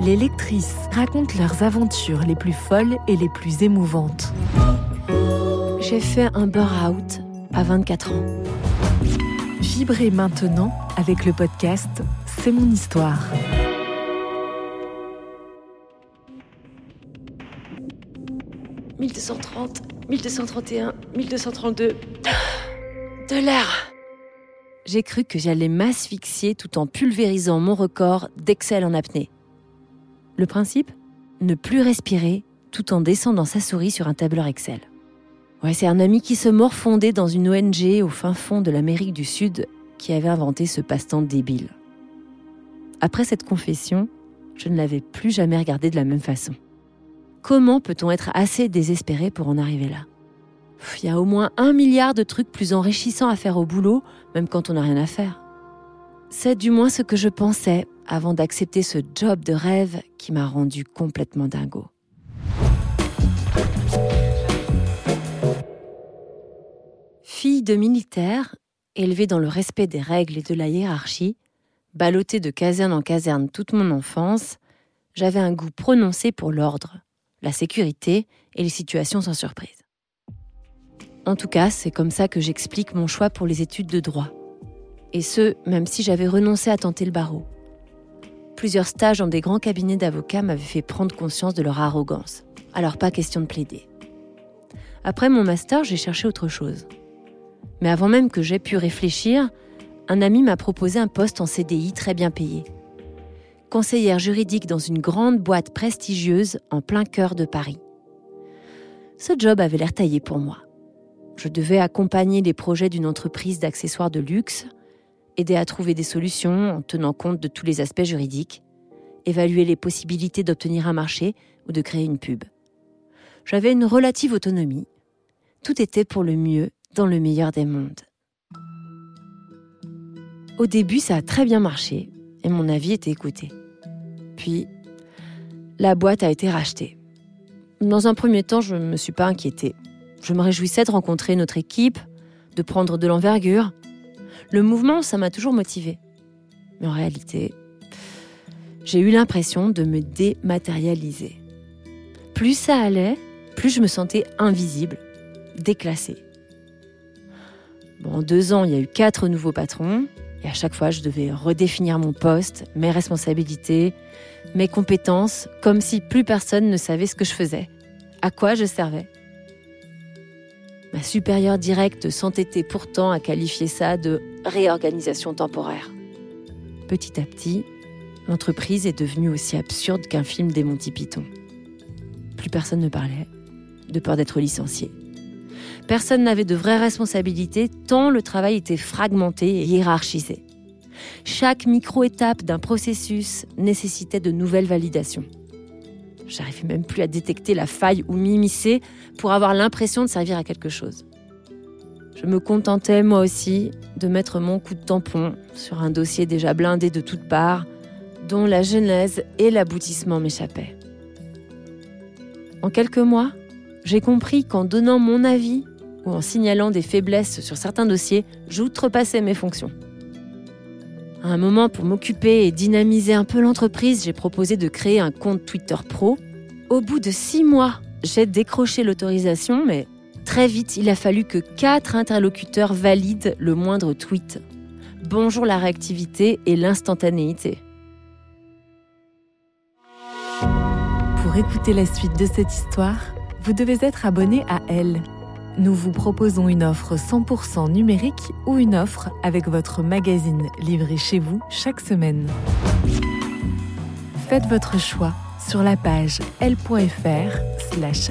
Les lectrices racontent leurs aventures les plus folles et les plus émouvantes. J'ai fait un burn-out à 24 ans. Vibrez maintenant avec le podcast C'est mon histoire. « 1230, 1231, 1232. De l'air J'ai cru que j'allais m'asphyxier tout en pulvérisant mon record d'Excel en apnée. Le principe Ne plus respirer tout en descendant sa souris sur un tableur Excel. Ouais, c'est un ami qui se morfondait dans une ONG au fin fond de l'Amérique du Sud qui avait inventé ce passe-temps débile. Après cette confession, je ne l'avais plus jamais regardé de la même façon. Comment peut-on être assez désespéré pour en arriver là? Il y a au moins un milliard de trucs plus enrichissants à faire au boulot, même quand on n'a rien à faire. C'est du moins ce que je pensais avant d'accepter ce job de rêve qui m'a rendu complètement dingo. Fille de militaire, élevée dans le respect des règles et de la hiérarchie, ballottée de caserne en caserne toute mon enfance, j'avais un goût prononcé pour l'ordre, la sécurité et les situations sans surprise. En tout cas, c'est comme ça que j'explique mon choix pour les études de droit. Et ce, même si j'avais renoncé à tenter le barreau. Plusieurs stages dans des grands cabinets d'avocats m'avaient fait prendre conscience de leur arrogance. Alors pas question de plaider. Après mon master, j'ai cherché autre chose. Mais avant même que j'aie pu réfléchir, un ami m'a proposé un poste en CDI très bien payé. Conseillère juridique dans une grande boîte prestigieuse en plein cœur de Paris. Ce job avait l'air taillé pour moi. Je devais accompagner les projets d'une entreprise d'accessoires de luxe, aider à trouver des solutions en tenant compte de tous les aspects juridiques, évaluer les possibilités d'obtenir un marché ou de créer une pub. J'avais une relative autonomie. Tout était pour le mieux dans le meilleur des mondes. Au début, ça a très bien marché et mon avis était écouté. Puis, la boîte a été rachetée. Dans un premier temps, je ne me suis pas inquiétée. Je me réjouissais de rencontrer notre équipe, de prendre de l'envergure. Le mouvement, ça m'a toujours motivée. Mais en réalité, j'ai eu l'impression de me dématérialiser. Plus ça allait, plus je me sentais invisible, déclassée en deux ans, il y a eu quatre nouveaux patrons. Et à chaque fois, je devais redéfinir mon poste, mes responsabilités, mes compétences, comme si plus personne ne savait ce que je faisais, à quoi je servais. Ma supérieure directe s'entêtait pourtant à qualifier ça de réorganisation temporaire. Petit à petit, l'entreprise est devenue aussi absurde qu'un film des Monty Python. Plus personne ne parlait, de peur d'être licencié. Personne n'avait de vraies responsabilités tant le travail était fragmenté et hiérarchisé. Chaque micro-étape d'un processus nécessitait de nouvelles validations. J'arrivais même plus à détecter la faille ou m'immiscer pour avoir l'impression de servir à quelque chose. Je me contentais, moi aussi, de mettre mon coup de tampon sur un dossier déjà blindé de toutes parts, dont la genèse et l'aboutissement m'échappaient. En quelques mois, j'ai compris qu'en donnant mon avis ou en signalant des faiblesses sur certains dossiers, j'outrepassais mes fonctions. À un moment, pour m'occuper et dynamiser un peu l'entreprise, j'ai proposé de créer un compte Twitter Pro. Au bout de six mois, j'ai décroché l'autorisation, mais très vite, il a fallu que quatre interlocuteurs valident le moindre tweet. Bonjour la réactivité et l'instantanéité. Pour écouter la suite de cette histoire, vous devez être abonné à Elle nous vous proposons une offre 100% numérique ou une offre avec votre magazine livré chez vous chaque semaine. Faites votre choix sur la page l.fr/slash